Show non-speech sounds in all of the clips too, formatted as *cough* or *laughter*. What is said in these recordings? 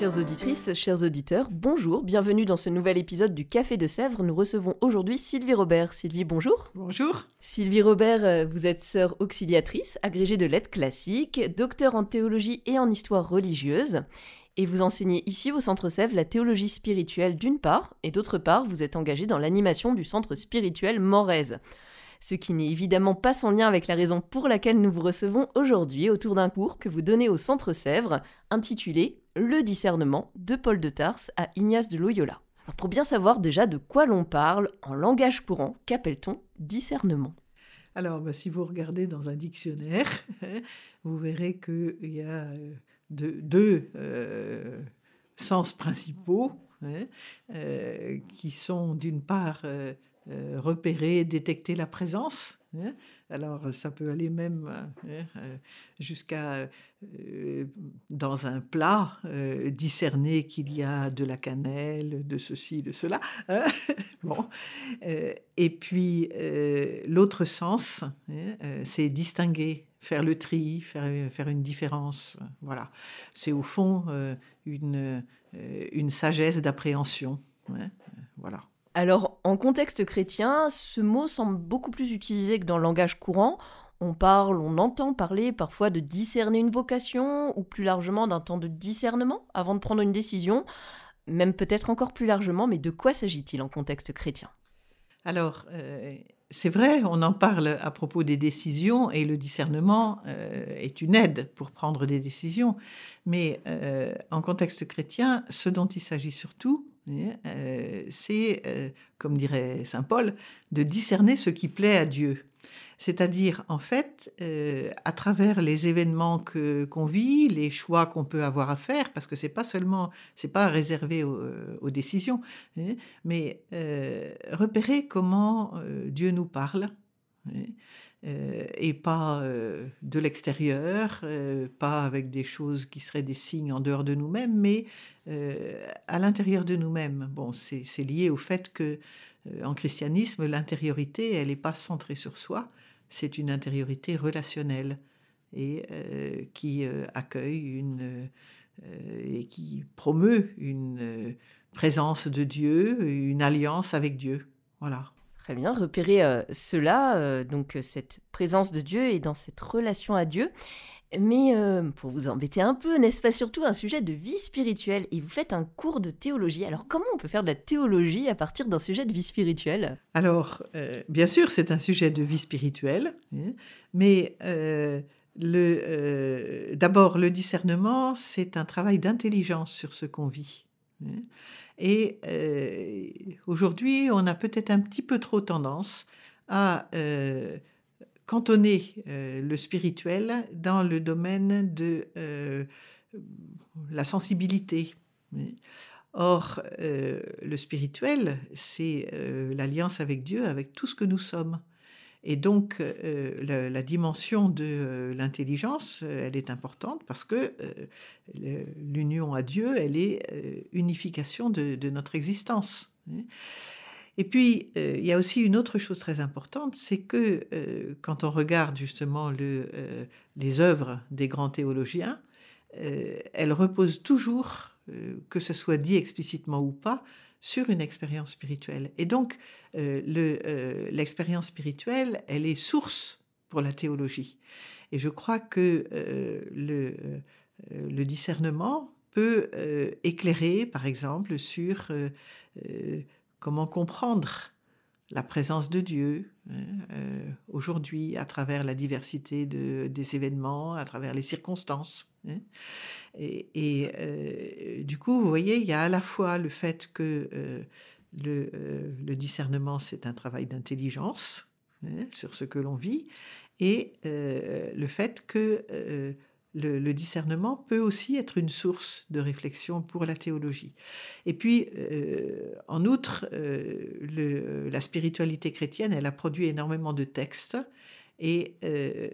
Chères auditrices, chers auditeurs, bonjour, bienvenue dans ce nouvel épisode du Café de Sèvres. Nous recevons aujourd'hui Sylvie Robert. Sylvie, bonjour. Bonjour. Sylvie Robert, euh, vous êtes sœur auxiliatrice, agrégée de lettres classiques, docteur en théologie et en histoire religieuse. Et vous enseignez ici au Centre Sèvres la théologie spirituelle d'une part, et d'autre part, vous êtes engagée dans l'animation du Centre spirituel Morez ce qui n'est évidemment pas sans lien avec la raison pour laquelle nous vous recevons aujourd'hui autour d'un cours que vous donnez au Centre Sèvres, intitulé Le discernement de Paul de Tarse à Ignace de Loyola. pour bien savoir déjà de quoi l'on parle, en langage courant, qu'appelle-t-on discernement? Alors, bah, si vous regardez dans un dictionnaire, *laughs* vous verrez qu'il y a euh, deux, euh, sens principaux hein, euh, qui sont d'une part repérer, détecter la présence. Hein. Alors ça peut aller même hein, euh, jusqu'à, euh, dans un plat, discerner qu'il y a de la cannelle, de ceci, de cela. Hein. *laughs* bon. et puis l'autre sens, c'est distinguer, faire le tri, faire, faire une différence. Voilà. C'est au fond une, une sagesse d'appréhension. Voilà. Alors, en contexte chrétien, ce mot semble beaucoup plus utilisé que dans le langage courant. On parle, on entend parler parfois de discerner une vocation, ou plus largement d'un temps de discernement avant de prendre une décision, même peut-être encore plus largement, mais de quoi s'agit-il en contexte chrétien? Alors, euh, c'est vrai, on en parle à propos des décisions, et le discernement euh, est une aide pour prendre des décisions, mais euh, en contexte chrétien, ce dont il s'agit surtout, c'est, euh, comme dirait Saint Paul, de discerner ce qui plaît à Dieu. C'est-à-dire, en fait, euh, à travers les événements que qu'on vit, les choix qu'on peut avoir à faire, parce que c'est pas seulement, c'est pas réservé aux, décisions, hein, mais repérer comment Dieu nous parle. Hein, et pas de l'extérieur, pas avec des choses qui seraient des signes en dehors de nous-mêmes, mais à l'intérieur de nous-mêmes. Bon, c'est lié au fait que en christianisme, l'intériorité, elle n'est pas centrée sur soi, c'est une intériorité relationnelle et qui accueille une et qui promeut une présence de Dieu, une alliance avec Dieu. Voilà. Très bien, repérer euh, cela, euh, donc euh, cette présence de Dieu et dans cette relation à Dieu. Mais pour vous embêter un peu, n'est-ce pas surtout un sujet de vie spirituelle Et vous faites un cours de théologie. Alors comment on peut faire de la théologie à partir d'un sujet de vie spirituelle? Alors, bien sûr, c'est un sujet de vie spirituelle, hein, mais d'abord, le discernement, c'est un travail d'intelligence sur ce qu'on vit. Hein. Et euh, aujourd'hui, on a peut-être un petit peu trop tendance à euh, cantonner euh, le spirituel dans le domaine de la sensibilité. Or, le spirituel, c'est l'alliance avec Dieu, avec tout ce que nous sommes. Et donc, euh, la, dimension de euh, l'intelligence, euh, elle est importante parce que l'union à Dieu, elle est unification de, notre existence. Et puis, il y a aussi une autre chose très importante, c'est que quand on regarde justement le, les œuvres des grands théologiens, elles reposent toujours, que ce soit dit explicitement ou pas, sur une expérience spirituelle. Et donc, euh, euh, l'expérience spirituelle, elle est source pour la théologie. Et je crois que euh, le, discernement peut éclairer, par exemple, sur comment comprendre la présence de Dieu hein, aujourd'hui à travers la diversité de, des événements, à travers les circonstances. Hein. Et, du coup, vous voyez, il y a à la fois le fait que euh, le, discernement, c'est un travail d'intelligence hein, sur ce que l'on vit, et euh, le fait que le, discernement peut aussi être une source de réflexion pour la théologie. Et puis, euh, en outre, euh, la spiritualité chrétienne, elle a produit énormément de textes, et euh,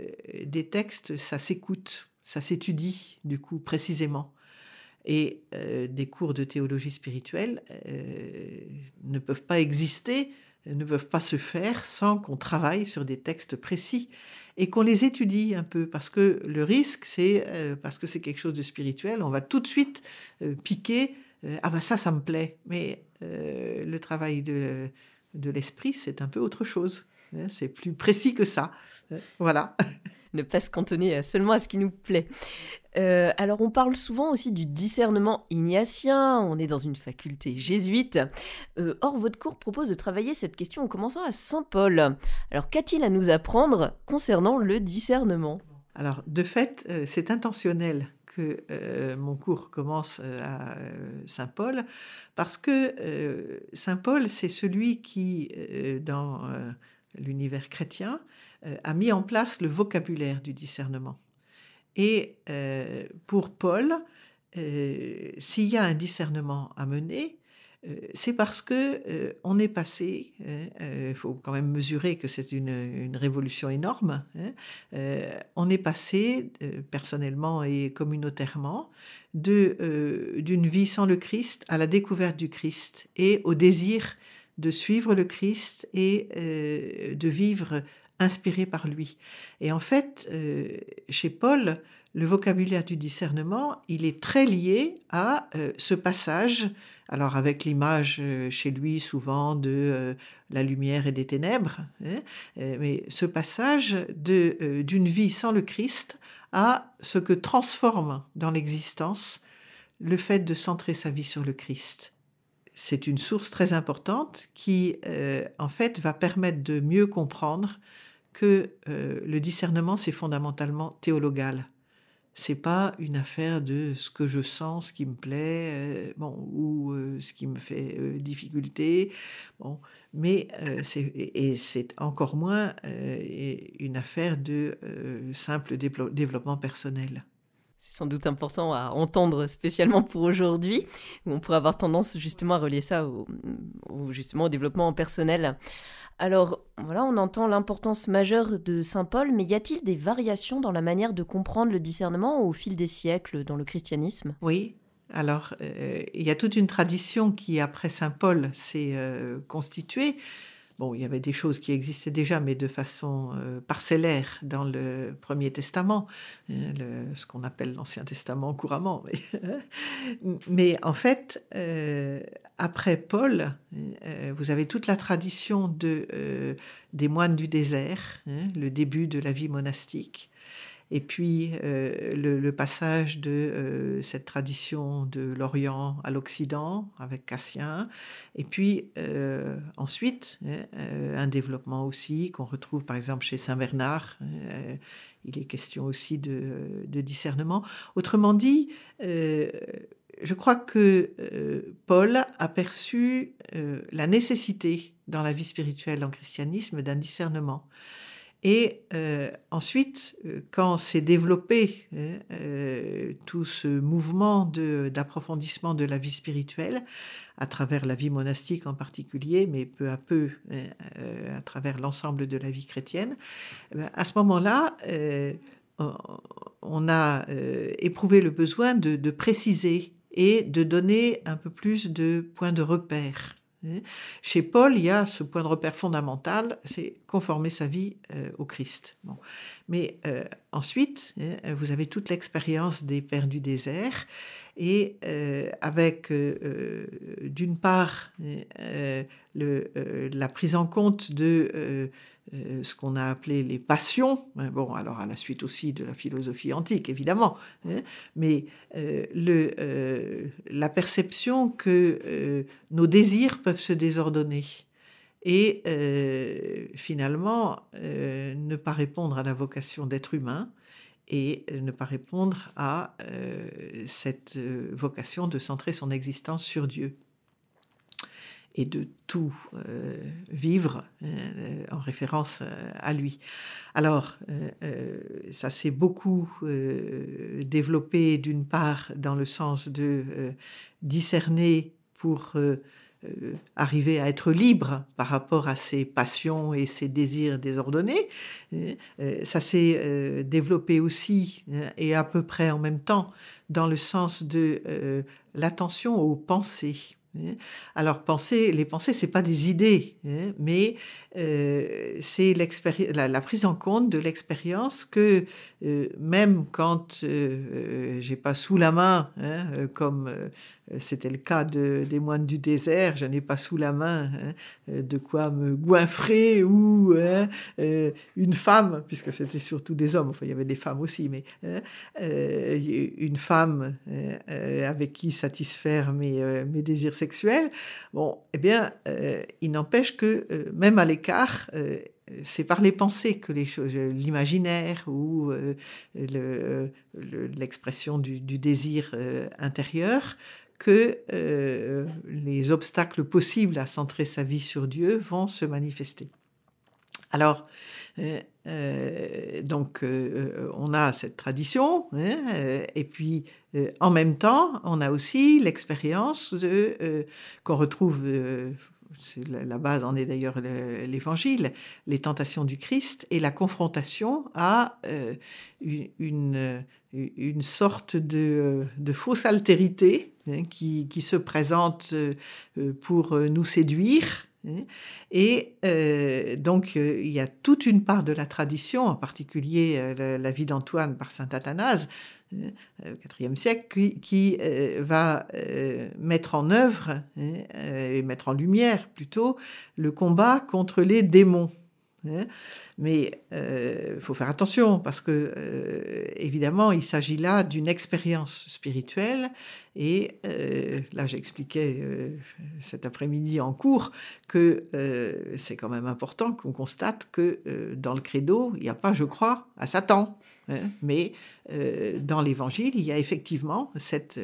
des textes, ça s'écoute, ça s'étudie, du coup, précisément. Et des cours de théologie spirituelle ne peuvent pas exister, ne peuvent pas se faire sans qu'on travaille sur des textes précis et qu'on les étudie un peu, parce que le risque, c'est, euh, parce que c'est quelque chose de spirituel, on va tout de suite euh, piquer, euh, ah ben ça, ça me plaît, mais le travail de, de l'esprit, c'est un peu autre chose, hein, c'est plus précis que ça, voilà. *laughs* ne pas se cantonner seulement à ce qui nous plaît. Euh, alors on parle souvent aussi du discernement ignatien, on est dans une faculté jésuite. Euh, or votre cours propose de travailler cette question en commençant à Saint Paul. Alors qu'a-t-il à nous apprendre concernant le discernement? Alors de fait, euh, c'est intentionnel que mon cours commence à Saint Paul, parce que Saint Paul, c'est celui qui, dans l'univers chrétien, a mis en place le vocabulaire du discernement. Et euh, pour Paul, euh, s'il y a un discernement à mener, euh, c'est parce que on est passé. Il faut quand même mesurer que c'est une, révolution énorme. Hein, on est passé personnellement et communautairement de d'une vie sans le Christ à la découverte du Christ et au désir de suivre le Christ et de vivre inspiré par lui. Et en fait, euh, chez Paul, le vocabulaire du discernement, il est très lié à euh, ce passage, alors avec l'image euh, chez lui souvent de la lumière et des ténèbres, hein, mais ce passage de, d'une vie sans le Christ à ce que transforme dans l'existence le fait de centrer sa vie sur le Christ. C'est une source très importante qui, en fait, va permettre de mieux comprendre que euh, le discernement, c'est fondamentalement théologal. C'est pas une affaire de ce que je sens, ce qui me plaît, euh, bon, ou euh, ce qui me fait difficulté. Bon, mais c'est et c'est encore moins une affaire de simple développement personnel. C'est sans doute important à entendre spécialement pour aujourd'hui. On pourrait avoir tendance justement à relier ça au, justement au développement personnel. Alors voilà, on entend l'importance majeure de Saint Paul, mais y a-t-il des variations dans la manière de comprendre le discernement au fil des siècles dans le christianisme? Oui, alors euh, il y a toute une tradition qui, après Saint Paul, s'est euh, constituée. Bon, il y avait des choses qui existaient déjà, mais de façon euh, parcellaire dans le Premier Testament, hein, ce qu'on appelle l'Ancien Testament couramment. *laughs* Mais, en fait, euh, après Paul, euh, vous avez toute la tradition de, des moines du désert, hein, le début de la vie monastique. Et puis euh, le, passage de euh, cette tradition de l'Orient à l'Occident avec Cassien. Et puis euh, ensuite, un développement aussi qu'on retrouve par exemple chez Saint Bernard. il est question aussi de discernement. Autrement dit, je crois que Paul a perçu la nécessité dans la vie spirituelle en christianisme d'un discernement. Et euh, ensuite, euh, quand s'est développé hein, euh, tout ce mouvement d'approfondissement de, la vie spirituelle, à travers la vie monastique en particulier, mais peu à peu hein, à travers l'ensemble de la vie chrétienne, eh ben, à ce moment-là, on a éprouvé le besoin de, préciser et de donner un peu plus de points de repère. Chez Paul, il y a ce point de repère fondamental, c'est conformer sa vie euh, au Christ. Mais euh, ensuite, hein, vous avez toute l'expérience des pères du désert, et euh, avec d'une part la prise en compte de euh, ce qu'on a appelé les passions, hein, bon, alors à la suite aussi de la philosophie antique, évidemment, hein, mais euh, euh, la perception que nos désirs peuvent se désordonner et finalement ne pas répondre à la vocation d'être humain et ne pas répondre à cette vocation de centrer son existence sur Dieu. et de tout vivre en référence à lui. Alors, ça s'est beaucoup développé d'une part dans le sens de discerner pour euh, arriver à être libre par rapport à ses passions et ses désirs désordonnés. Euh, euh, ça s'est développé aussi et à peu près en même temps dans le sens de l'attention aux pensées. Alors, penser, les pensées, c'est pas des idées, hein, mais c'est la, prise en compte de l'expérience que même quand euh, j'ai pas sous la main, hein, comme c'était le cas des moines du désert, je n'ai pas sous la main de quoi me goinfrer ou une femme, puisque c'était surtout des hommes, enfin il y avait des femmes aussi, mais une femme avec qui satisfaire mes, désirs sexuels. Bon, eh bien, il n'empêche que même à euh, c'est par les pensées que les choses, l'imaginaire ou euh, l'expression du, désir euh, intérieur, que les obstacles possibles à centrer sa vie sur Dieu vont se manifester. Alors, donc, on a cette tradition, hein, et puis en même temps, on a aussi l'expérience qu'on retrouve la base en est d'ailleurs l'évangile, les tentations du Christ et la confrontation à euh, une, une, sorte de, de fausse altérité hein, qui, qui, se présente euh, pour nous séduire. Et euh, donc, il y a toute une part de la tradition, en particulier la vie d'Antoine par saint Athanase, euh, au IVe siècle, qui, euh, va euh, mettre en œuvre hein, et mettre en lumière plutôt le combat contre les démons. Hein. Mais il faut faire attention parce que, évidemment, il s'agit là d'une expérience spirituelle. Et là, j'expliquais cet après-midi en cours que c'est quand même important qu'on constate que dans le credo, il n'y a pas, je crois, à Satan. Hein. mais dans l'évangile, il y a effectivement cette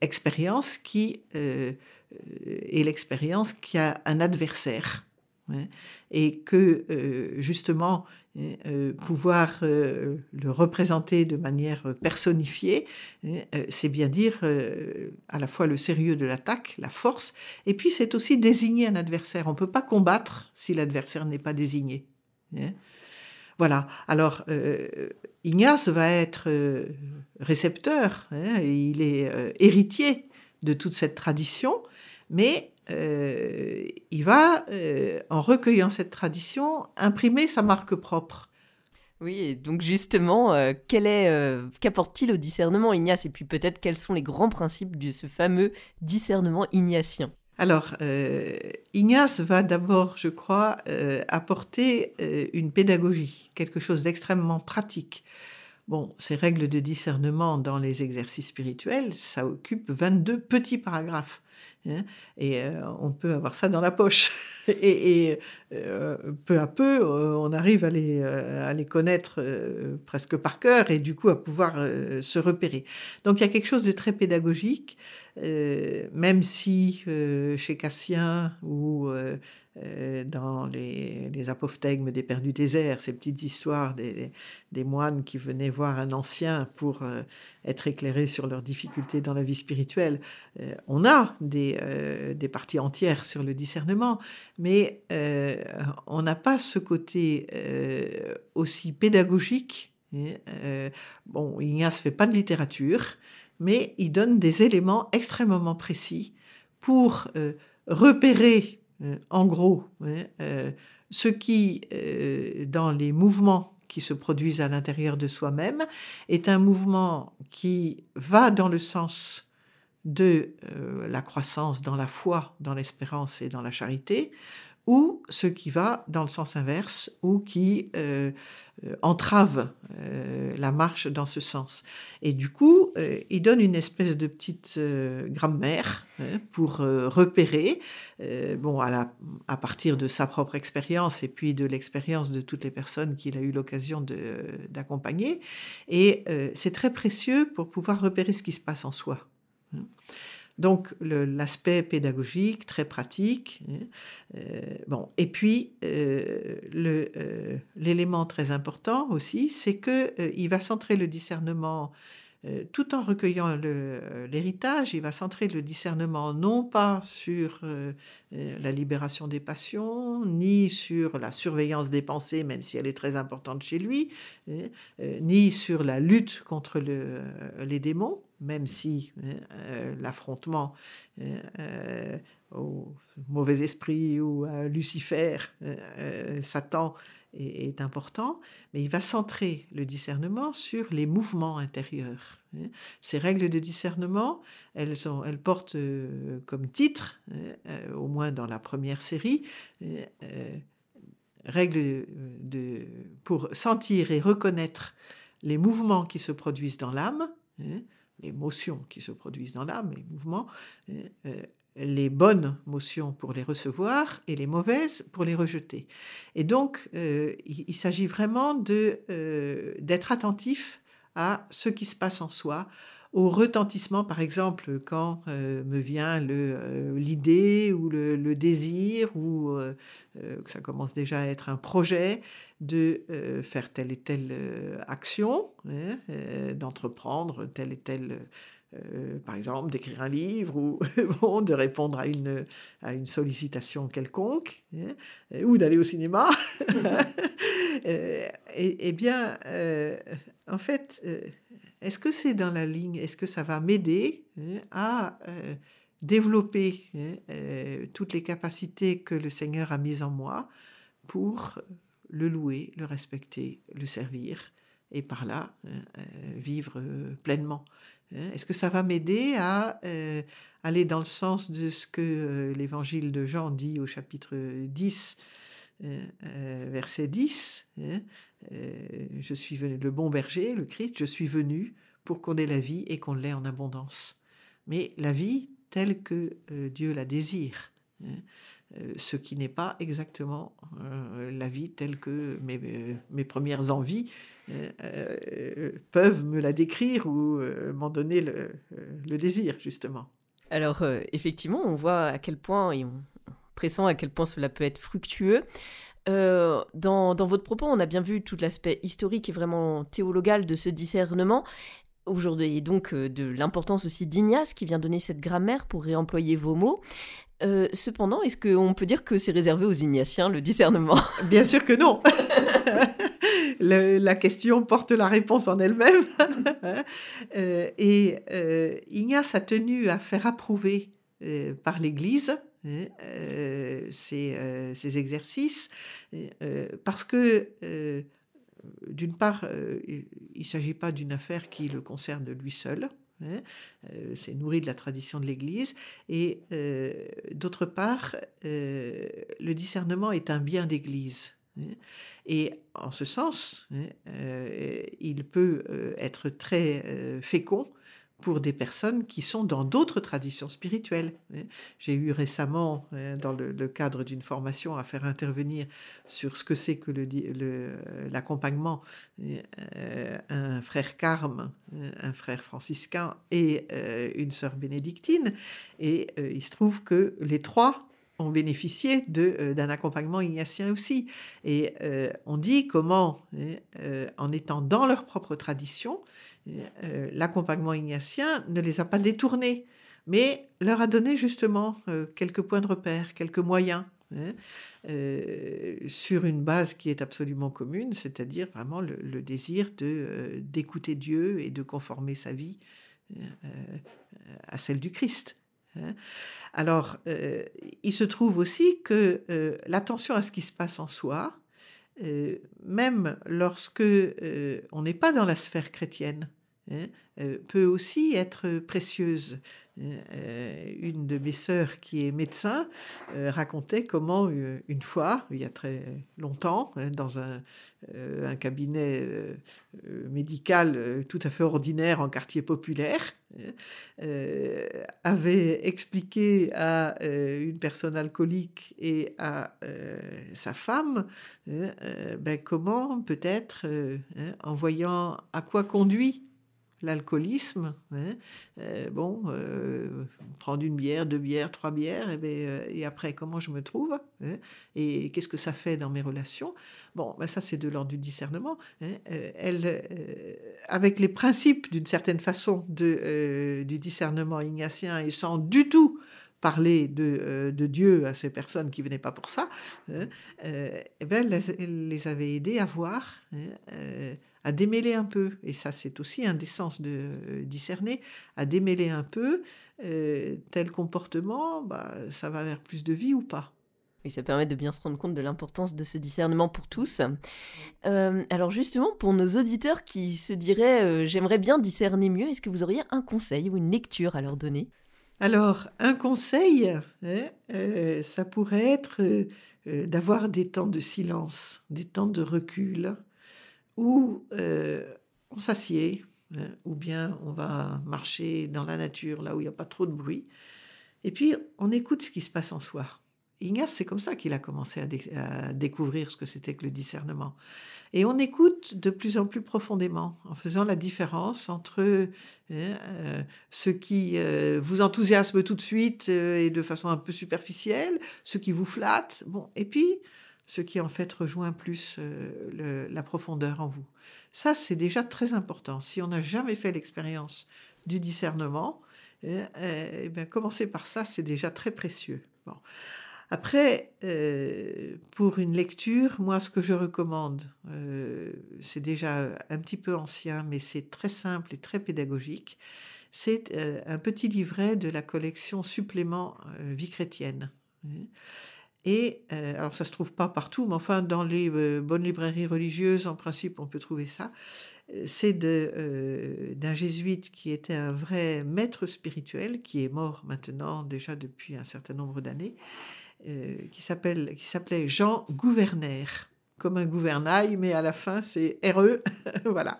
expérience qui est l'expérience qui a un adversaire et que euh, justement hein, euh, pouvoir euh, le représenter de manière personnifiée, hein, c'est bien dire à la fois le sérieux de l'attaque, la force, et puis c'est aussi désigner un adversaire. On ne peut pas combattre si l'adversaire n'est pas désigné. Hein. Voilà. Alors, Ignace va être récepteur, il est héritier de toute cette tradition, mais euh, il va, euh, en recueillant cette tradition, imprimer sa marque propre. Oui, et donc justement, euh, qu'apporte-t-il au discernement Ignace? Et puis peut-être quels sont les grands principes de ce fameux discernement ignatien? Alors, Ignace va d'abord, je crois, apporter une pédagogie, quelque chose d'extrêmement pratique. Bon, ces règles de discernement dans les exercices spirituels, ça occupe 22 petits paragraphes. Hein, et euh, on peut avoir ça dans la poche. *laughs* et, euh, peu à peu, euh, on arrive à les, à les connaître presque par cœur et du coup à pouvoir se repérer. Donc il y a quelque chose de très pédagogique, même si chez Cassien ou euh, dans les, les, apophthegmes des Pères du désert, ces petites histoires des, moines qui venaient voir un ancien pour euh, être éclairés sur leurs difficultés dans la vie spirituelle. Euh, on a des, des, parties entières sur le discernement, mais on n'a pas ce côté aussi pédagogique. Hein, bon, Ignace fait pas de littérature, mais il donne des éléments extrêmement précis pour repérer euh, en gros, hein, euh, ce qui, euh, dans les mouvements qui se produisent à l'intérieur de soi-même, est un mouvement qui va dans le sens de la croissance dans la foi, dans l'espérance et dans la charité, ou ce qui va dans le sens inverse, ou qui euh, euh, entrave euh, la marche dans ce sens. Et du coup, il donne une espèce de petite grammaire hein, pour repérer, bon, à, partir de sa propre expérience et puis de l'expérience de toutes les personnes qu'il a eu l'occasion d'accompagner. Et c'est très précieux pour pouvoir repérer ce qui se passe en soi. Donc l'aspect pédagogique, très pratique. Hein, bon, et puis l'élément très important aussi, c'est qu'il va centrer le discernement euh, tout en recueillant euh, l'héritage, il va centrer le discernement non pas sur euh, la libération des passions, ni sur la surveillance des pensées, même si elle est très importante chez lui, hein, ni sur la lutte contre les démons, même si hein, l'affrontement hein, au mauvais esprit ou à Lucifer, Satan, est, important, mais il va centrer le discernement sur les mouvements intérieurs. Hein. Ces règles de discernement, elles, portent euh, comme titre, euh, au moins dans la première série, euh, règles de, pour sentir et reconnaître les mouvements qui se produisent dans l'âme, hein, les motions qui se produisent dans l'âme, les mouvements, les bonnes motions pour les recevoir et les mauvaises pour les rejeter. Et donc, euh, il, s'agit vraiment euh, d'être attentif à ce qui se passe en soi, au retentissement, par exemple, quand euh, me vient l'idée ou le, désir, ou que ça commence déjà à être un projet de faire telle et telle action, hein, d'entreprendre telle et telle euh, par exemple, d'écrire un livre ou *laughs* bon, de répondre à une, à une sollicitation quelconque, hein, euh, ou d'aller au cinéma. *laughs* euh, et, bien, euh, en fait, est-ce que c'est dans la ligne Est-ce que ça va m'aider hein, à développer toutes les capacités que le Seigneur a mises en moi pour le louer, le respecter, le servir et par là vivre pleinement Hein, est-ce que ça va m'aider à euh, aller dans le sens de ce que euh, l'évangile de Jean dit au chapitre 10, euh, verset 10 hein, Je suis venu, le bon berger, le Christ, je suis venu pour qu'on ait la vie et qu'on l'ait en abondance. Mais la vie telle que Dieu la désire. Hein, ce qui n'est pas exactement la vie telle que mes premières envies euh, peuvent me la décrire ou euh, m'en donner le, désir, justement. Alors, euh, effectivement, on voit à quel point, et on pressent à quel point cela peut être fructueux. Dans, dans, votre propos, on a bien vu tout l'aspect historique et vraiment théologal de ce discernement. Aujourd'hui, et donc de l'importance aussi d'Ignace qui vient donner cette grammaire pour réemployer vos mots. Cependant, est-ce qu'on peut dire que c'est réservé aux Ignatiens, le discernement? Bien sûr que non. La question porte la réponse en elle-même. Euh, et euh, Ignace a tenu à faire approuver euh, par l'Église hein, ces, exercices, parce que, d'une part, il ne s'agit pas d'une affaire qui le concerne lui seul, hein, c'est nourri de la tradition de l'Église. Et d'autre part, le discernement est un bien d'Église. Hein. Et en ce sens, hein, euh, il peut euh, être très euh, fécond pour des personnes qui sont dans d'autres traditions spirituelles. Hein. J'ai eu récemment, dans le, cadre d'une formation, à faire intervenir sur ce que c'est que l'accompagnement, un frère carme, un frère franciscain et une sœur bénédictine. Et il se trouve que les trois ont bénéficié euh, d'un accompagnement ignatien aussi. Et euh, on dit comment, hein, euh, en étant dans leur propre tradition, l'accompagnement ignatien ne les a pas détournés, mais leur a donné justement quelques points de repère, quelques moyens. Hein, sur une base qui est absolument commune, c'est-à-dire vraiment le, désir d'écouter Dieu et de conformer sa vie à celle du Christ. Hein. Alors, euh, il se trouve aussi que euh, l'attention à ce qui se passe en soi, euh, même lorsque on n'est pas dans la sphère chrétienne, hein, peut aussi être précieuse. Euh, une de mes sœurs qui est médecin euh, racontait comment euh, une fois, il y a très longtemps, hein, dans un, cabinet médical tout à fait ordinaire en quartier populaire, avait expliqué à une personne alcoolique et à sa femme ben, comment peut-être, hein, en voyant à quoi conduit l'alcoolisme. Hein, euh, bon, euh, prendre une bière, deux bières, trois bières, et, ben, euh, et après, comment je me trouve hein, Et qu'est-ce que ça fait dans mes relations? Bon, ben ça, c'est de l'ordre du discernement. Hein, elle, avec les principes, d'une certaine façon, de, du discernement ignatien, et sans du tout parler de, de, Dieu à ces personnes qui venaient pas pour ça, hein, euh, eh ben, elle, les avait aidés à voir, hein, à démêler un peu, et ça c'est aussi un des sens de euh, discerner, à démêler un peu euh, tel comportement, bah, ça va vers plus de vie ou pas. Et ça permet de bien se rendre compte de l'importance de ce discernement pour tous. Euh, alors justement, pour nos auditeurs qui se diraient j'aimerais bien discerner mieux, est-ce que vous auriez un conseil ou une lecture à leur donner? Alors, un conseil, hein, ça pourrait être d'avoir des temps de silence, des temps de recul, où euh, on s'assied, hein, ou bien on va marcher dans la nature, là où il n'y a pas trop de bruit, et puis on écoute ce qui se passe en soi. Ignace, c'est comme ça qu'il a commencé à, découvrir ce que c'était que le discernement. Et on écoute de plus en plus profondément, en faisant la différence entre hein, euh, ce qui euh, vous enthousiasme tout de suite et de façon un peu superficielle, ce qui vous flatte, bon, et puis ce qui en fait rejoint plus euh, la profondeur en vous. Ça, c'est déjà très important. Si on n'a jamais fait l'expérience du discernement, eh bien, commencer par ça, c'est déjà très précieux. Bon. Après, euh, pour une lecture, moi, ce que je recommande, euh, c'est déjà un petit peu ancien, mais c'est très simple et très pédagogique. C'est un petit livret de la collection Supplément Vie chrétienne. Et euh, alors ça se trouve pas partout, mais enfin dans les euh, bonnes librairies religieuses, en principe, on peut trouver ça. Euh, c'est d'un jésuite qui était un vrai maître spirituel, qui est mort maintenant déjà depuis un certain nombre d'années, qui s'appelait Jean Gouverner comme un gouvernail, mais à la fin, c'est RE. *laughs* voilà.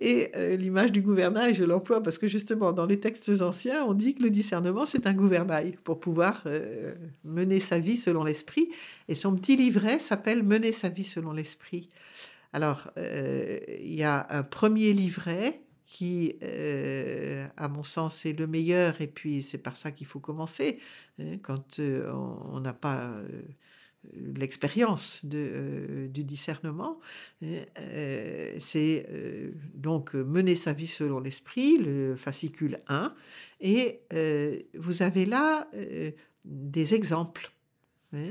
Et euh, l'image du gouvernail, je l'emploie parce que justement, dans les textes anciens, on dit que le discernement, c'est un gouvernail pour pouvoir euh, mener sa vie selon l'esprit. Et son petit livret s'appelle Mener sa vie selon l'esprit. Alors, euh, il y a un premier livret qui, à mon sens, est le meilleur, et puis c'est par ça qu'il faut commencer, hein, quand on n'a pas l'expérience euh, du discernement. Euh, c'est euh, donc mener sa vie selon l'esprit, le fascicule 1, et vous avez là des exemples.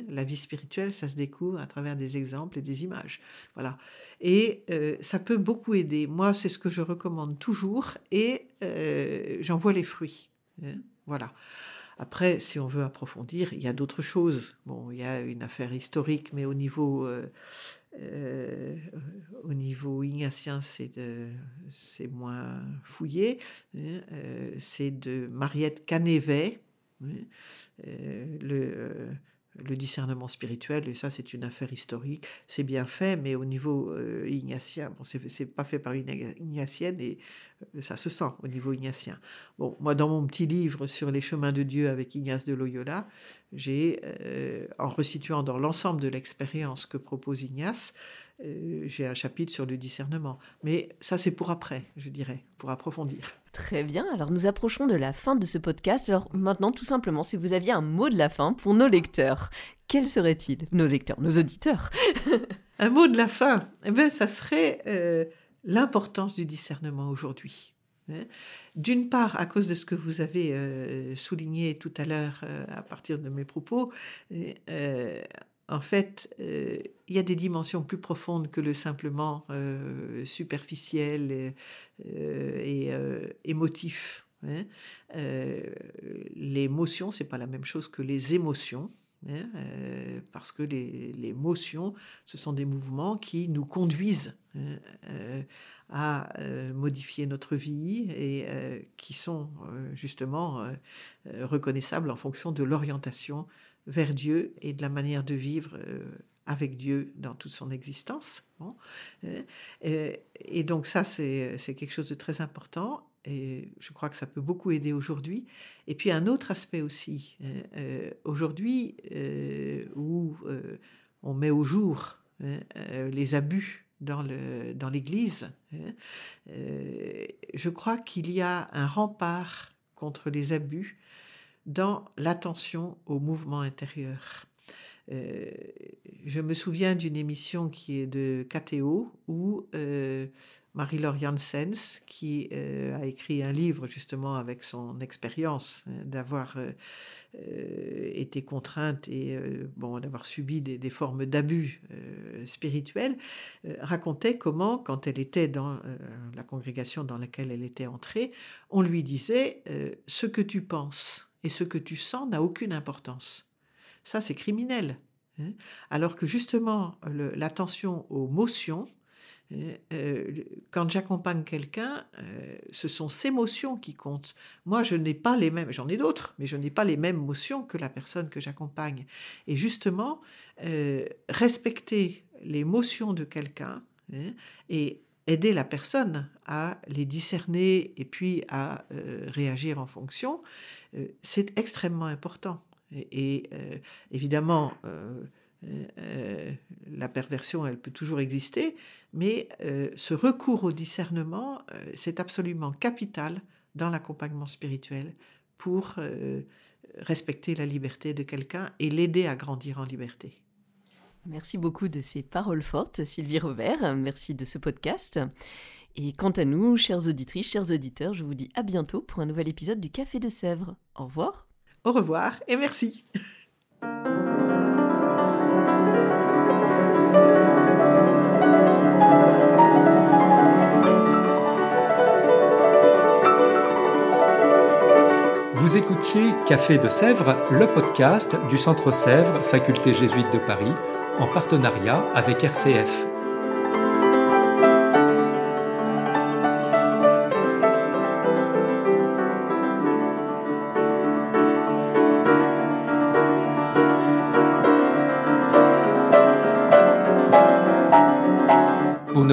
La vie spirituelle, ça se découvre à travers des exemples et des images. Voilà. Et ça peut beaucoup aider. Moi, c'est ce que je recommande toujours et j'en vois les fruits. Hein. Voilà. Après, si on veut approfondir, il y a d'autres choses. Bon, il y a une affaire historique, mais au niveau, euh, euh, au niveau ignatien, c'est, moins fouillé. Hein, euh, c'est de Mariette Canévet, hein, le le discernement spirituel, et ça c'est une affaire historique, c'est bien fait, mais au niveau euh, ignatien, bon, c'est pas fait par une ignatienne et euh, ça se sent au niveau ignatien. Bon, moi dans mon petit livre sur les chemins de Dieu avec Ignace de Loyola, j'ai, euh, en resituant dans l'ensemble de l'expérience que propose Ignace, j'ai un chapitre sur le discernement. Mais ça, c'est pour après, je dirais, pour approfondir. Très bien, alors nous approchons de la fin de ce podcast. Alors maintenant, tout simplement, si vous aviez un mot de la fin pour nos lecteurs, quel serait-il? Nos lecteurs, nos auditeurs *laughs* Un mot de la fin, eh bien, ça serait euh, l'importance du discernement aujourd'hui. Hein. D'une part, à cause de ce que vous avez euh, souligné tout à l'heure à partir de mes propos, en fait, euh, il y a des dimensions plus profondes que le simplement euh, superficiel et, euh, émotif. Hein. L'émotion, c'est pas la même chose que les émotions. Hein, parce que les, les, émotions, ce sont des mouvements qui nous conduisent hein, à modifier notre vie et qui sont justement reconnaissables en fonction de l'orientation vers Dieu et de la manière de vivre euh, avec Dieu dans toute son existence. Euh, et, donc ça, c'est quelque chose de très important et je crois que ça peut beaucoup aider aujourd'hui. Et puis un autre aspect aussi, euh, aujourd'hui où on met au jour les abus dans l'Église. Hein. euh, je crois qu'il y a un rempart contre les abus dans l'attention au mouvement intérieur. Euh, je me souviens d'une émission qui est de KTO où euh, Marie-Laure Janssens, qui euh, a écrit un livre justement avec son expérience d'avoir été contrainte et bon, d'avoir subi des, formes d'abus spirituels, racontait comment, quand elle était dans la congrégation dans laquelle elle était entrée, on lui disait ce que tu penses et ce que tu sens n'a aucune importance. Ça, c'est criminel. Hein. Alors que justement, l'attention aux motions, hein, euh, quand j'accompagne quelqu'un, euh, ce sont ces motions qui comptent. Moi, je n'ai pas les mêmes, j'en ai d'autres, mais je n'ai pas les mêmes motions que la personne que j'accompagne. Et justement, euh, respecter les motions de quelqu'un hein, et aider la personne à les discerner et puis à réagir en fonction, c'est extrêmement important. Et, euh, évidemment, euh, euh, la perversion, elle peut toujours exister, mais ce recours au discernement, c'est absolument capital dans l'accompagnement spirituel pour respecter la liberté de quelqu'un et l'aider à grandir en liberté. Merci beaucoup de ces paroles fortes, Sylvie Robert. Merci de ce podcast. Et quant à nous, chères auditrices, chers auditeurs, je vous dis à bientôt pour un nouvel épisode du Café de Sèvres. Au revoir. Au revoir et merci. Vous écoutiez Café de Sèvres, le podcast du Centre Sèvres, Faculté jésuite de Paris, en partenariat avec RCF.